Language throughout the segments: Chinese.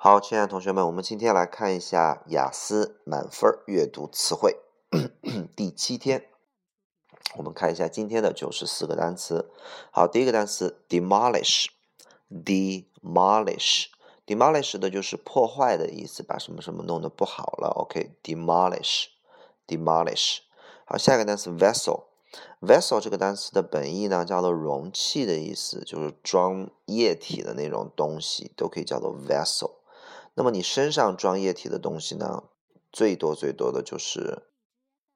好，亲爱的同学们，我们今天来看一下雅思满分阅读词汇第七天。我们看一下今天的九十四个单词。好，第一个单词 demolish，demolish，demolish 的就是破坏的意思，把什么什么弄得不好了。OK，demolish，demolish。好，下一个单词 vessel，vessel 这个单词的本意呢叫做容器的意思，就是装液体的那种东西都可以叫做 vessel。那么你身上装液体的东西呢？最多最多的就是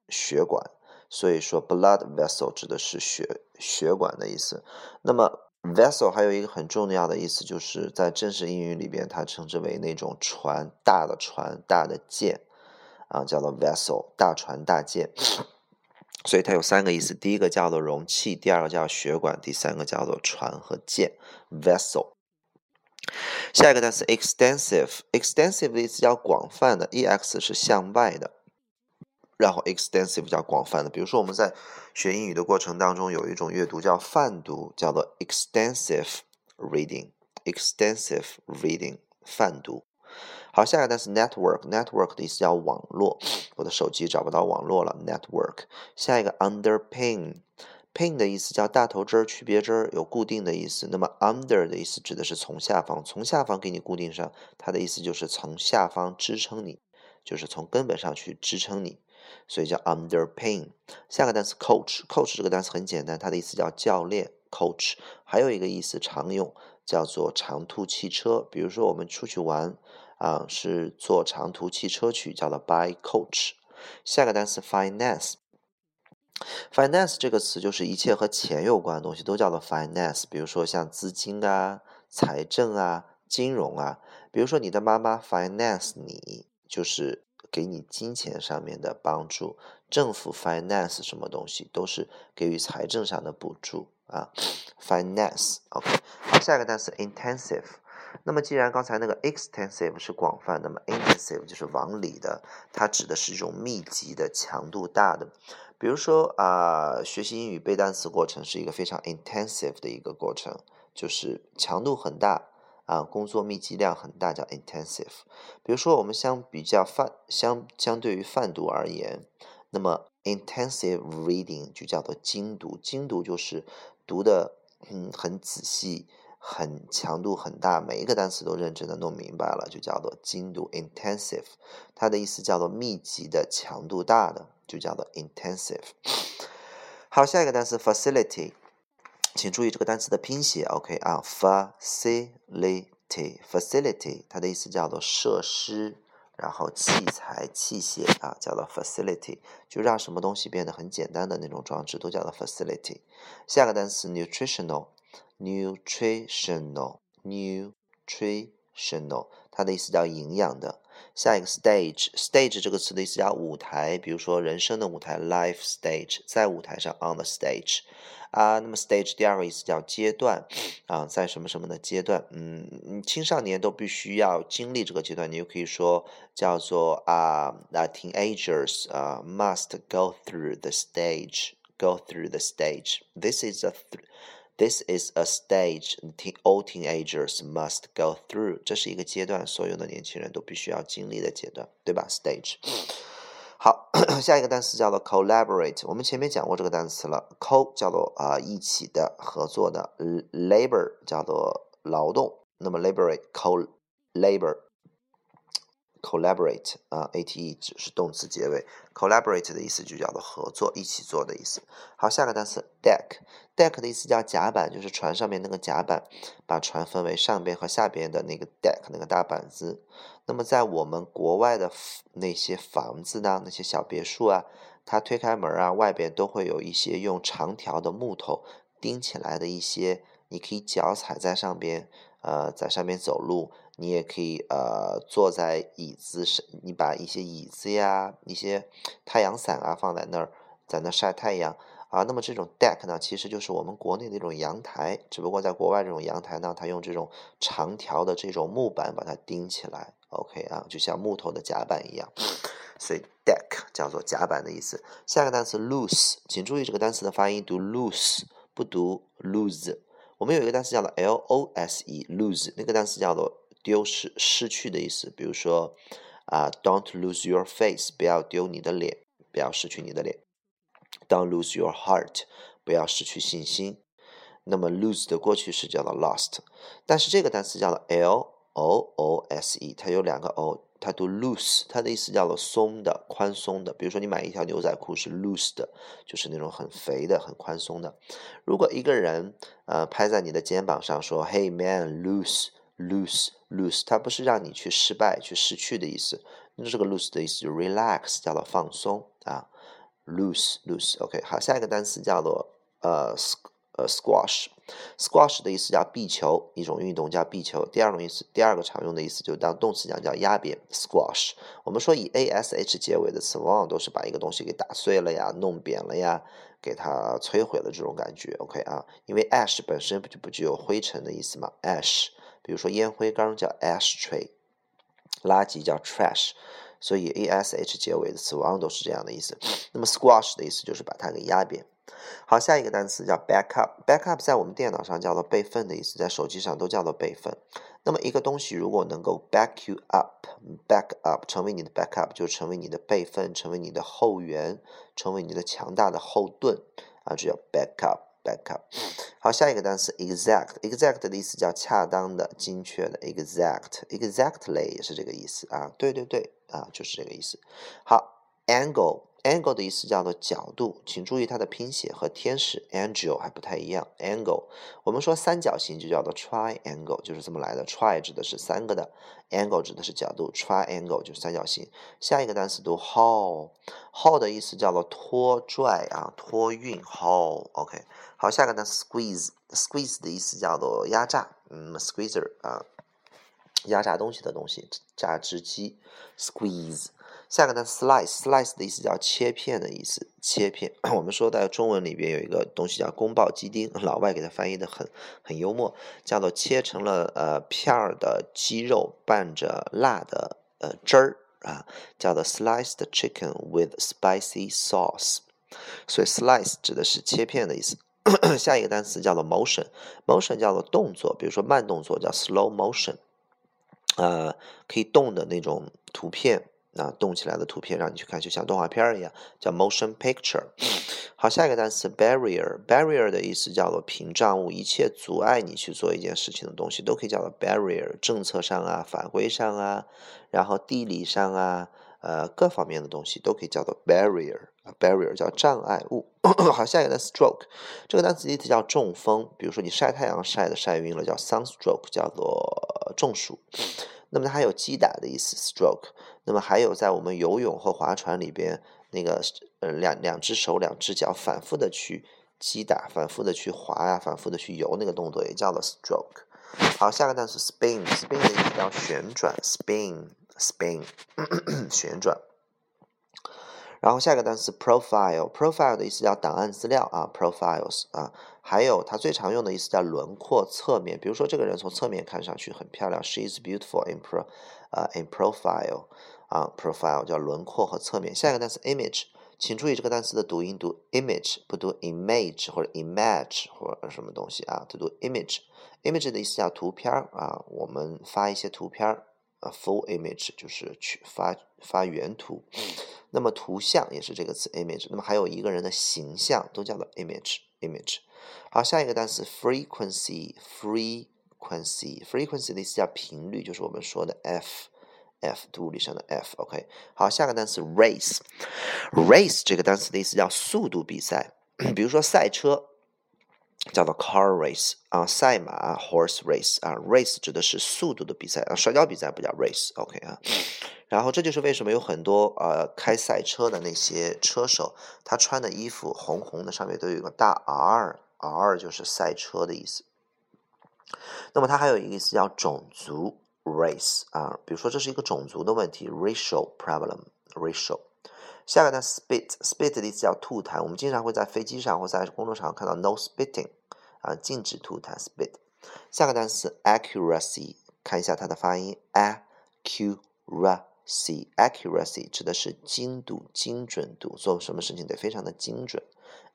血管，所以说 blood vessel 指的是血血管的意思。那么 vessel 还有一个很重要的意思，就是在正式英语里边，它称之为那种船，大的船，大的舰啊，叫做 vessel，大船大舰。所以它有三个意思：第一个叫做容器，第二个叫血管，第三个叫做船和舰 vessel。下一个单词 extensive，extensive 的意思叫广泛的，ex 是向外的，然后 extensive 叫广泛的。比如说我们在学英语的过程当中，有一种阅读叫泛读，叫做 extensive reading，extensive reading 泛读。好，下一个单词 network，network 的意思叫网络，我的手机找不到网络了，network。下一个 underpin。Pin 的意思叫大头针儿、区别针儿，有固定的意思。那么 under 的意思指的是从下方，从下方给你固定上，它的意思就是从下方支撑你，就是从根本上去支撑你，所以叫 underpin。下个单词 coach，coach 这个单词很简单，它的意思叫教练，coach。还有一个意思常用，叫做长途汽车。比如说我们出去玩啊，是坐长途汽车去，叫做 by coach。下个单词 finance。Finance 这个词就是一切和钱有关的东西都叫做 finance，比如说像资金啊、财政啊、金融啊。比如说你的妈妈 finance 你，就是给你金钱上面的帮助。政府 finance 什么东西都是给予财政上的补助啊。finance，OK。好，下一个单词 intensive。那么既然刚才那个 extensive 是广泛，那么 intensive 就是往里的，它指的是一种密集的、强度大的。比如说啊，学习英语背单词过程是一个非常 intensive 的一个过程，就是强度很大啊，工作密集量很大，叫 intensive。比如说我们相比较泛相相对于泛读而言，那么 intensive reading 就叫做精读，精读就是读的嗯很仔细。很强度很大，每一个单词都认真的弄明白了，就叫做精度 intensive。它的意思叫做密集的、强度大的，就叫做 intensive。好，下一个单词 facility，请注意这个单词的拼写，OK 啊，facility，facility，它的意思叫做设施，然后器材、器械啊，叫做 facility，就让什么东西变得很简单的那种装置都叫做 facility。下个单词 nutritional。nutritional，nutritional，它的意思叫营养的。下一个 stage，stage 这个词的意思叫舞台，比如说人生的舞台 life stage，在舞台上 on the stage 啊。那么 stage 第二个意思叫阶段啊，在什么什么的阶段，嗯，青少年都必须要经历这个阶段，你又可以说叫做啊啊 teenagers 啊 must go through the stage，go through the stage。This is a This is a stage all teenagers must go through。这是一个阶段，所有的年轻人都必须要经历的阶段，对吧？Stage。好，下一个单词叫做 collaborate。我们前面讲过这个单词了，co 叫做啊一起的、合作的，labor 叫做劳动。那么 laborate co-labor。Collaborate 啊，ate 只是动词结尾，collaborate 的意思就叫做合作、一起做的意思。好，下个单词 deck，deck 的意思叫甲板，就是船上面那个甲板，把船分为上边和下边的那个 deck 那个大板子。那么在我们国外的那些房子呢，那些小别墅啊，它推开门啊，外边都会有一些用长条的木头钉起来的一些，你可以脚踩在上边，呃，在上面走路。你也可以呃坐在椅子上，你把一些椅子呀、一些太阳伞啊放在那儿，在那晒太阳啊。那么这种 deck 呢，其实就是我们国内那种阳台，只不过在国外这种阳台呢，它用这种长条的这种木板把它钉起来。OK 啊，就像木头的甲板一样，所以 deck 叫做甲板的意思。下一个单词 lose，请注意这个单词的发音，读 lose，不读 lose。我们有一个单词叫做 l o s e，lose 那个单词叫做。丢失、失去的意思。比如说啊，Don't lose your face，不要丢你的脸，不要失去你的脸。Don't lose your heart，不要失去信心。那么 lose 的过去式叫做 lost，但是这个单词叫做 l o o s e，它有两个 o。它读 loose，它的意思叫做松的、宽松的。比如说，你买一条牛仔裤是 loose 的，就是那种很肥的、很宽松的。如果一个人呃拍在你的肩膀上说：“Hey man，loose loose loose，它不是让你去失败、去失去的意思。那这个 loose 的意思就 relax，叫做放松啊，loose，loose。OK，好，下一个单词叫做呃。呃，squash，squash 的意思叫壁球，一种运动叫壁球。第二种意思，第二个常用的意思就当动词讲叫压扁，squash。我们说以 a s h 结尾的词，往往都是把一个东西给打碎了呀，弄扁了呀，给它摧毁了这种感觉。OK 啊，因为 ash 本身不就不具有灰尘的意思吗？ash，比如说烟灰缸叫 ashtray，垃圾叫 trash。所以 a s h 结尾的词往往都是这样的意思。那么 squash 的意思就是把它给压扁。好，下一个单词叫 backup。backup 在我们电脑上叫做备份的意思，在手机上都叫做备份。那么一个东西如果能够 back you up，back up 成为你的 backup，就成为你的备份，成为你的后援，成为你的强大的后盾啊，这叫 backup。backup。好，下一个单词 exact。exact 的意思叫恰当的、精确的。exact exactly 也是这个意思啊。对对对啊，就是这个意思。好，angle。Angle 的意思叫做角度，请注意它的拼写和天使 angel 还不太一样。angle，我们说三角形就叫做 triangle，就是这么来的。tri 指的是三个的，angle 指的是角度，triangle 就是三角形。下一个单词读 haul，haul 的意思叫做拖拽啊，托运 haul。OK，好，下个单词 squeeze，squeeze 的意思叫做压榨，嗯，squeezer 啊，压榨东西的东西，榨汁机，squeeze。下个单词 slice，slice 的意思叫切片的意思，切片。我们说在中文里边有一个东西叫宫爆鸡丁，老外给它翻译的很很幽默，叫做切成了呃片儿的鸡肉拌着辣的呃汁儿啊，叫做 sliced chicken with spicy sauce。所以 slice 指的是切片的意思。下一个单词叫做 motion，motion 叫做动作，比如说慢动作叫 slow motion，呃，可以动的那种图片。那动起来的图片让你去看，就像动画片一样，叫 motion picture。好，下一个单词 barrier，barrier 的意思叫做屏障物，一切阻碍你去做一件事情的东西都可以叫做 barrier。政策上啊，法规上啊，然后地理上啊，呃，各方面的东西都可以叫做 barrier。barrier 叫障碍物。好，下一个单词 stroke，这个单词意思叫中风，比如说你晒太阳晒的晒晕了，叫 sunstroke，叫做中暑。那么它还有击打的意思，stroke。那么还有在我们游泳或划船里边，那个呃两两只手两只脚反复的去击打，反复的去划呀，反复的去游那个动作也叫做 stroke。好，下个单词 spin，spin 的意思叫旋转，spin，spin，旋转。然后下个单词 profile，profile 的意思叫档案资料啊，profiles 啊，还有它最常用的意思叫轮廓、侧面。比如说这个人从侧面看上去很漂亮，she is beautiful in pro 啊 in profile 啊，profile 叫轮廓和侧面。下一个单词 image，请注意这个单词的读音读 image，不读 image 或者 image 或者什么东西啊，它读 image。image 的意思叫图片啊，我们发一些图片啊，full image 就是去发发原图。那么图像也是这个词 image，那么还有一个人的形象都叫做 image image。好，下一个单词 frequency frequency frequency 的意思叫频率，就是我们说的 f f 物理上的 f。OK，好，下个单词 race race 这个单词的意思叫速度比赛，比如说赛车叫做 car race 啊，赛马 horse race 啊，race 指的是速度的比赛啊，摔跤比赛不叫 race。OK 啊。然后这就是为什么有很多呃开赛车的那些车手，他穿的衣服红红的，上面都有个大 R R 就是赛车的意思。那么它还有一个意思叫种族 race 啊，比如说这是一个种族的问题 racial problem，racial。下个呢 spit，spit 的意思叫吐痰，我们经常会在飞机上或在公路上看到 no spitting 啊，禁止吐痰 spit。下个单词 accuracy，看一下它的发音 accuracy，accuracy 指的是精度、精准度，做什么事情得非常的精准。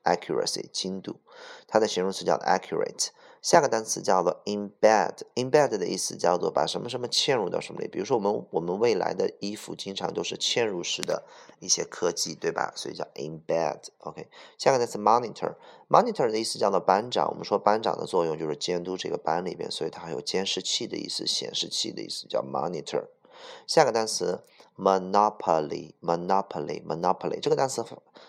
Accuracy 精度，它的形容词叫 accurate。下个单词叫做 embed，embed 的意思叫做把什么什么嵌入到什么里。比如说我们我们未来的衣服经常都是嵌入式的一些科技，对吧？所以叫 embed。OK，下个单词 monitor，monitor 的意思叫做班长。我们说班长的作用就是监督这个班里边，所以它还有监视器的意思、显示器的意思，叫 monitor。下个单词 monopoly，monopoly，monopoly 这个单词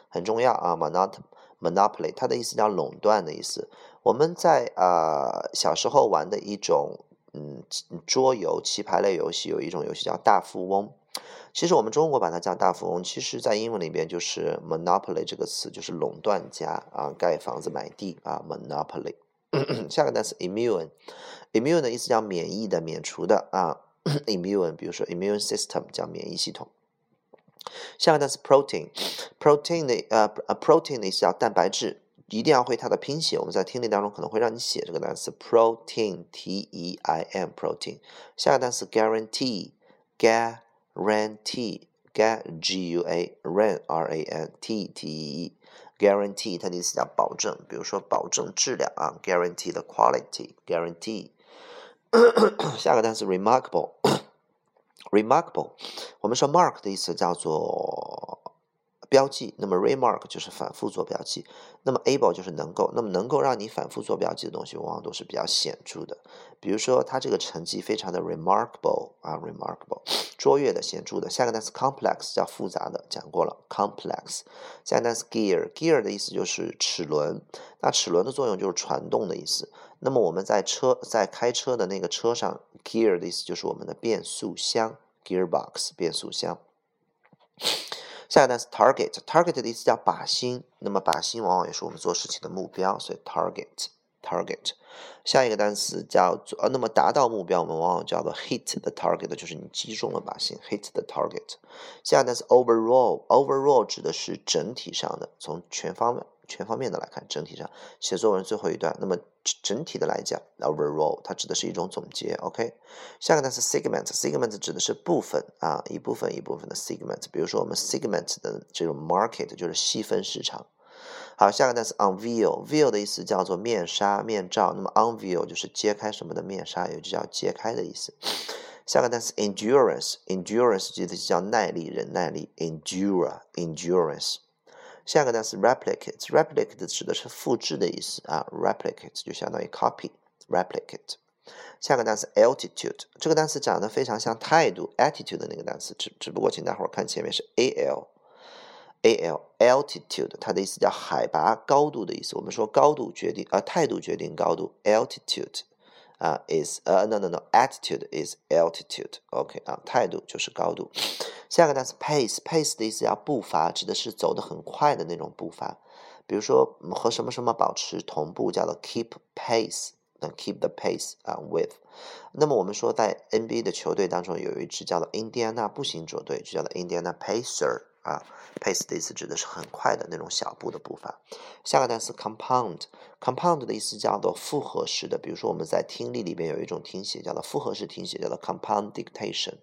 很重要啊，monopoly，monopoly，它的意思叫垄断的意思。我们在呃小时候玩的一种嗯桌游棋牌类游戏，有一种游戏叫大富翁。其实我们中国把它叫大富翁，其实在英文里边就是 monopoly 这个词，就是垄断家啊，盖房子买地啊，monopoly。下个单词 immune，immune 的意思叫免疫的、免除的啊，immune，比如说 immune system 叫免疫系统。下个单词 protein，protein 的呃 protein 的意思叫蛋白质。一定要会它的拼写，我们在听力当中可能会让你写这个单词 protein，t e i n protein。下个单词 guarantee，guarantee，g u a r a n r a n t t e e，guarantee 它的意思叫保证，比如说保证质量啊，guarantee the quality，guarantee。下个单词 remarkable remarkable，我们说 mark 的意思叫做。标记，那么 remark 就是反复做标记，那么 able 就是能够，那么能够让你反复做标记的东西，往往都是比较显著的。比如说，他这个成绩非常的 remarkable 啊，remarkable，卓越的、显著的。下个单词 complex 叫复杂的，讲过了，complex。下个单词 gear，gear 的意思就是齿轮，那齿轮的作用就是传动的意思。那么我们在车在开车的那个车上，gear 的意思就是我们的变速箱，gearbox 变速箱。下一个单词 target，target 的意思叫靶心，那么靶心往往也是我们做事情的目标，所以 target，target。下一个单词叫做呃，那么达到目标，我们往往叫做 hit the target，就是你击中了靶心，hit the target。下一个单词 overall，overall 指的是整体上的，从全方位。全方面的来看，整体上写作文最后一段，那么整体的来讲，overall 它指的是一种总结。OK，下个单词 segment，segment 指的是部分啊，一部分一部分的 segment。比如说我们 segment 的这种 market 就是细分市场。好，下个单词 unveil，veil 的意思叫做面纱、面罩，那么 unveil 就是揭开什么的面纱，也就叫揭开的意思。下个单词 endurance，endurance 指的是叫耐力、忍耐力，endure，endurance。下个单词 replicate，replicate 指的是复制的意思啊，replicate 就相当于 copy，replicate。下个单词 altitude，这个单词长得非常像态度 attitude 的那个单词，只只不过请大伙儿看前面是 al，al，altitude 它的意思叫海拔高度的意思。我们说高度决定啊，态度决定高度，altitude。啊，is 呃，no no no，attitude is altitude，OK 啊，态度就是高度。下个单词 pace，pace 的意思叫步伐，指的是走得很快的那种步伐。比如说和什么什么保持同步，叫做 keep pace，那 keep the pace 啊 with。那么我们说在 NBA 的球队当中有一支叫做印第安纳步行者队，就叫做 Indiana Pacer。啊，pace 的意思指的是很快的那种小步的步伐。下个单词 compound，compound 的意思叫做复合式的。比如说我们在听力里边有一种听写叫做复合式听写，叫做 compound dictation。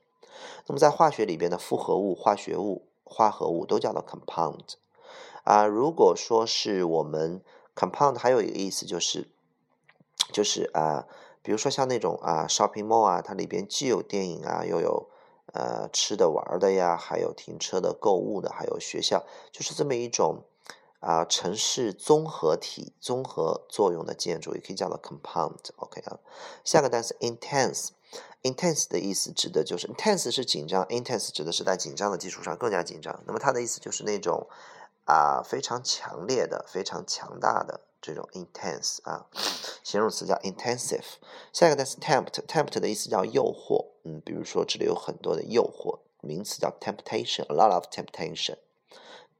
那么在化学里边的复合物、化学物、化合物都叫做 compound。啊，如果说是我们 compound 还有一个意思就是就是啊，比如说像那种啊 shopping mall 啊，它里边既有电影啊，又有。呃，吃的玩的呀，还有停车的、购物的，还有学校，就是这么一种啊城市综合体、综合作用的建筑，也可以叫做 compound。OK 啊，下个单词 intense intense 的意思指的就是 intense 是紧张，intense 指的是在紧张的基础上更加紧张。那么它的意思就是那种啊非常强烈的、非常强大的。这种 intense 啊，形容词叫 intensive。下一个单词 tempt，tempt 的意思叫诱惑，嗯，比如说这里有很多的诱惑，名词叫 temptation，a lot of temptation。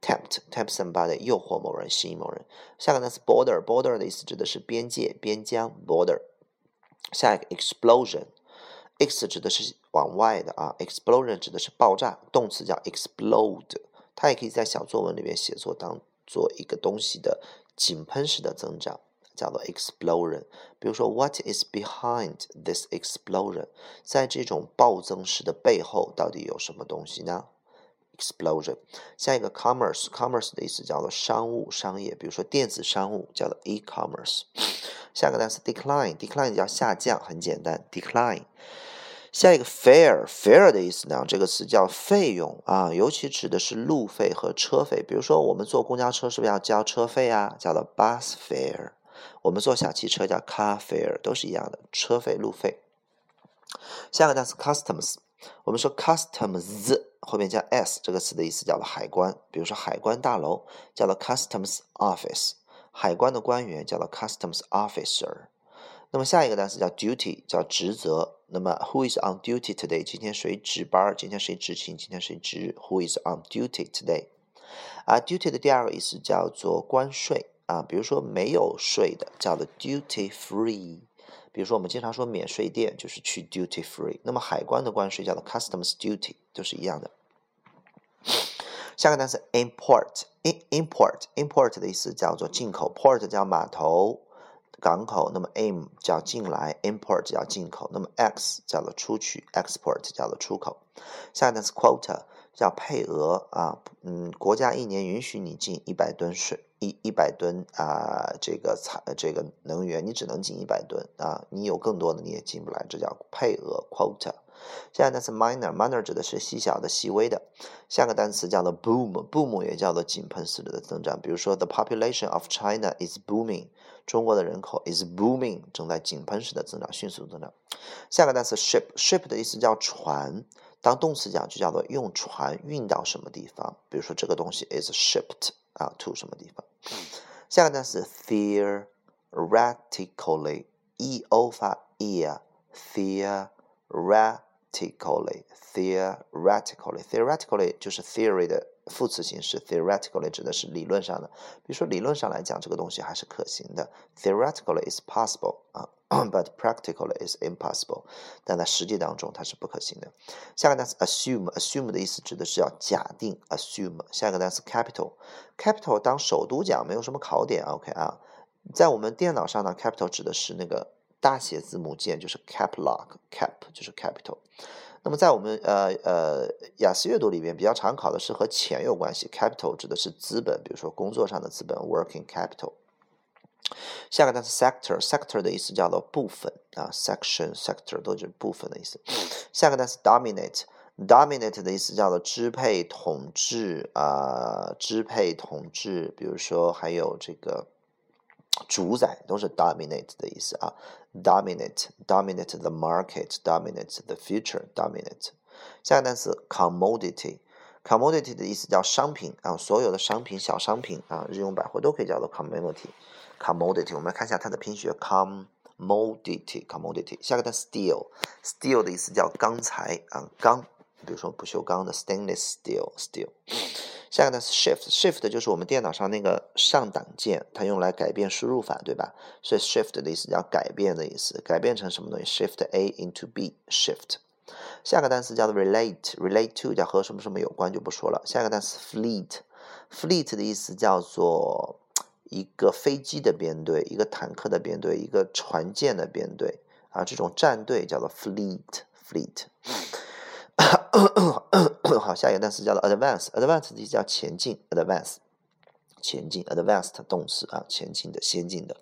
tempt，tempt somebody，诱惑某人，吸引某人。下个单词 border，border 的意思指的是边界、边疆，border。下一个 explosion x 指的是往外的啊，explosion 指的是爆炸，动词叫 explode，它也可以在小作文里面写作当做一个东西的。井喷式的增长叫做 explosion。比如说，What is behind this explosion？在这种暴增式的背后，到底有什么东西呢 explosion。下一个 commerce，commerce 的意思叫做商务、商业，比如说电子商务叫做 e-commerce。下个单词 decline，decline 叫下降，很简单，decline。下一个 fare，fare 的意思呢？这个词叫费用啊，尤其指的是路费和车费。比如说我们坐公交车是不是要交车费啊？叫做 bus fare。我们坐小汽车叫 car fare，都是一样的，车费、路费。下个单词 customs，我们说 customs 后面加 s 这个词的意思叫做海关。比如说海关大楼叫做 customs office，海关的官员叫做 customs officer。那么下一个单词叫 duty，叫职责。那么 who is on duty today？今天谁值班？今天谁执勤？今天谁值？Who is on duty today？啊，duty 的第二个意思叫做关税啊，比如说没有税的叫做 duty free。比如说我们经常说免税店就是去 duty free。那么海关的关税叫做 customs duty，都是一样的。下个单词 import，import，import 的意思叫做进口，port 叫码头。港口，那么 im 叫进来，import 叫进口，那么 x 叫做出去，export 叫做出口。下一个单词 quota 叫配额啊，嗯，国家一年允许你进一百吨水，一一百吨啊，这个产这个能源，你只能进一百吨啊，你有更多的你也进不来，这叫配额 quota。下一个单词 minor，minor 指的是细小的、细微的。下个单词叫做 boom，boom 也叫做井喷式的增长。比如说，the population of China is booming，中国的人口 is booming，正在井喷式的增长，迅速增长。下个单词 ship，ship 的意思叫船，当动词讲就叫做用船运到什么地方。比如说，这个东西 is shipped 啊 to 什么地方。下个单词 theoretically，e o 发 e 啊，theoret。Theoretically, theoretically, theoretically 就是 theory 的副词形式，theoretically 指的是理论上的。比如说理论上来讲，这个东西还是可行的，theoretically is possible 啊，but practically is impossible。但在实际当中它是不可行的。下个单词 assume，assume 的意思指的是要假定，assume。下个单词 capital，capital 当首都讲没有什么考点，OK 啊，在我们电脑上呢，capital 指的是那个。大写字母键就是 cap lock，cap 就是 capital。那么在我们呃呃雅思阅读里边比较常考的是和钱有关系，capital 指的是资本，比如说工作上的资本 working capital。下个单词 sector，sector 的意思叫做部分啊，section，sector 都是部分的意思。下个单词 dominate，dominate 的意思叫做支配、统治啊，支配、统治，比如说还有这个。主宰都是 dominate 的意思啊，dominate，dominate the market，dominate the future，dominate。下个单词 commodity，commodity 的意思叫商品啊，所有的商品、小商品啊，日用百货都可以叫做 commodity，commodity。我们来看一下它的拼写，commodity，commodity。下个单词 steel，steel 的意思叫钢材啊，钢，比如说不锈钢的 stainless steel，steel。下个呢是 shift，shift 就是我们电脑上那个上档键，它用来改变输入法，对吧？所以 shift 的意思叫改变的意思，改变成什么东西？shift A into B，shift。下个单词叫做 relate，relate to 叫和什么什么有关就不说了。下个单词 fleet，fleet 的意思叫做一个飞机的编队，一个坦克的编队，一个船舰的编队啊，这种战队叫做 fleet，fleet。好，下一个单词叫做 advance，advance 的意思叫前进，advance 前进，advanced 动词啊，前进的，先进的。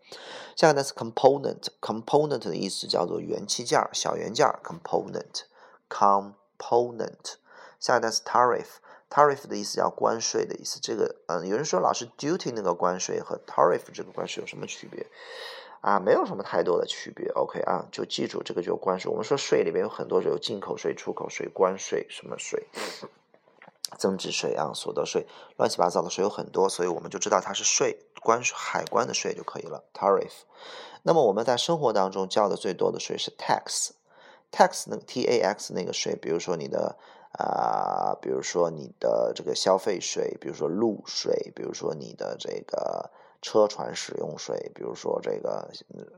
下一个单词 component，component 的意思叫做元器件小元件 component，component。下一个单词 tariff，tariff 的意思叫关税的意思。这个，嗯，有人说老师 duty 那个关税和 tariff 这个关税有什么区别？啊，没有什么太多的区别，OK 啊，就记住这个就关税。我们说税里面有很多，有进口税、出口税、关税什么税、增值税啊、所得税，乱七八糟的税有很多，所以我们就知道它是税，关海关的税就可以了，tariff。那么我们在生活当中交的最多的税是 tax，tax 那个 T A X 那个税，比如说你的啊，比如说你的这个消费税，比如说路税，比如说你的这个。车船使用税，比如说这个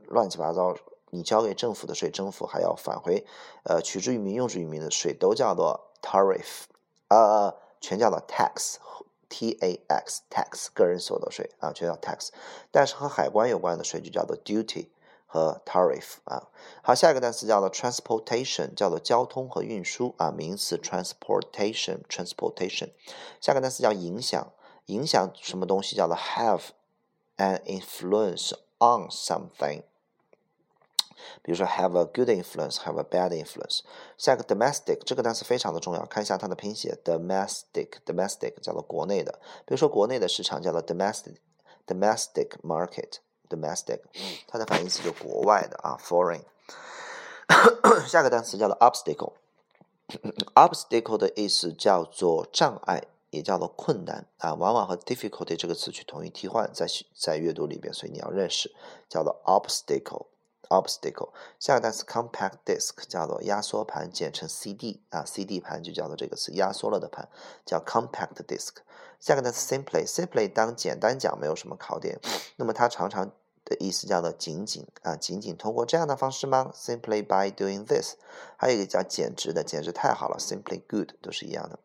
乱七八糟，你交给政府的税，政府还要返回，呃，取之于民用之于民的税，都叫做 tariff，呃，全叫做 tax，t a x tax，个人所得税啊，全叫 tax。但是和海关有关的税就叫做 duty，和 tariff 啊。好，下一个单词叫做 transportation，叫做交通和运输啊，名词 transportation，transportation。下个单词叫影响，影响什么东西叫做 have an influence on something。比如说 have a good influence，have a bad influence。下一个 domestic 这个单词非常的重要，看一下它的拼写，domestic，domestic 叫做国内的。比如说国内的市场叫做 domestic，domestic market，domestic，它的反义词就国外的啊，foreign。下个单词叫做 obstacle，obstacle 的意思叫做障碍， 也叫做困难啊，往往和 difficulty 这个词去同义替换，在在阅读里边，所以你要认识，叫做 obstacle。obstacle，下个单词 compact disc 叫做压缩盘，简称 CD 啊，CD 盘就叫做这个词，压缩了的盘叫 compact disc。下个单词 simply，simply 当简单讲没有什么考点，那么它常常的意思叫做仅仅啊，仅仅通过这样的方式吗？Simply by doing this。还有一个叫简直的，简直太好了，simply good 都是一样的。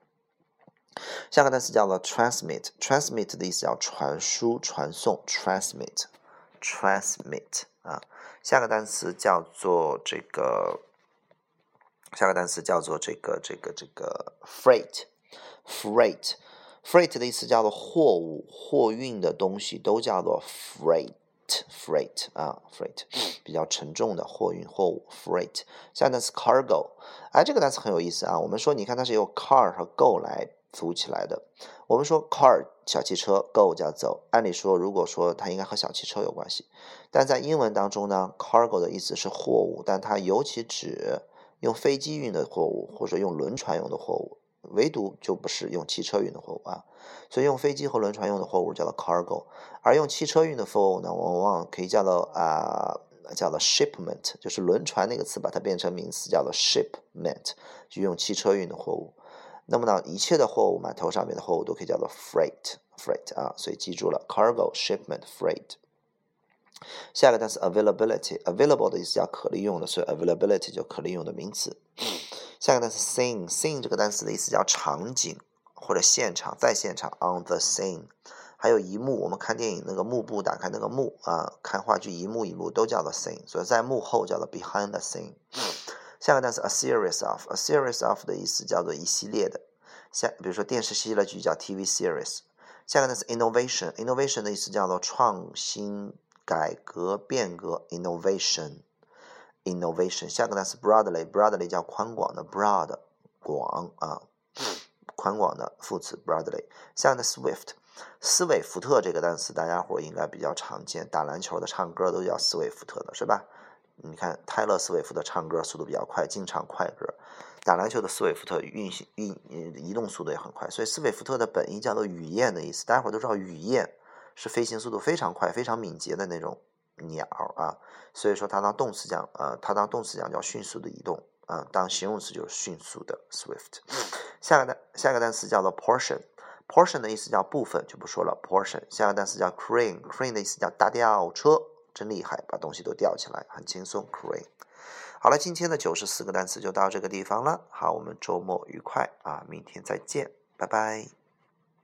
下个单词叫做 transmit，transmit 的意思叫传输、传送，transmit，transmit 啊。下个单词叫做这个，下个单词叫做这个这个这个 freight，freight，freight 的意思叫做货物、货运的东西都叫做 freight，freight 啊，freight 比较沉重的货运货物 freight。下个单词 cargo，哎，这个单词很有意思啊。我们说，你看它是由 car 和 go 来。组起来的，我们说 car 小汽车，go 叫走。按理说，如果说它应该和小汽车有关系，但在英文当中呢，cargo 的意思是货物，但它尤其指用飞机运的货物，或者用轮船用的货物，唯独就不是用汽车运的货物啊。所以用飞机和轮船用的货物叫做 cargo，而用汽车运的货物呢，往往可以叫做啊，叫做 shipment，就是轮船那个词把它变成名词叫做 shipment，就用汽车运的货物。那么呢，一切的货物，码头上面的货物都可以叫做 freight，freight 啊，所以记住了，cargo shipment freight。下一个单词 availability，available 的意思叫可利用的，所以 availability 就可利用的名词。下一个单词 scene，scene 这个单词的意思叫场景或者现场，在现场 on the scene。还有一幕，我们看电影那个幕布打开那个幕啊，看话剧一幕一幕都叫做 scene，所以在幕后叫做 behind the scene。下个单词 a series of，a series of 的意思叫做一系列的，下比如说电视系列剧叫 TV series。下个单词 innovation，innovation 的意思叫做创新、改革、变革，innovation，innovation。下个单词 broadly，broadly 叫宽广的，broad 广啊，宽广的副词 broadly。下个单词 swift，斯韦福特这个单词大家伙应该比较常见，打篮球的、唱歌都叫斯韦福特的是吧？你看泰勒·斯威夫特唱歌速度比较快，经常快歌。打篮球的斯威夫特运行运移动速度也很快，所以斯威夫特的本意叫做雨燕的意思。大家伙都知道雨燕是飞行速度非常快、非常敏捷的那种鸟啊，所以说它当动词讲，呃，它当动词讲叫迅速的移动啊，当形容词就是迅速的 swift。下个单下个单词叫做 portion，portion 的意思叫部分，就不说了。portion 下个单词叫 crane，crane 的意思叫大吊车。真厉害，把东西都吊起来，很轻松。Crane。好了，今天的九十四个单词就到这个地方了。好，我们周末愉快啊，明天再见，拜拜。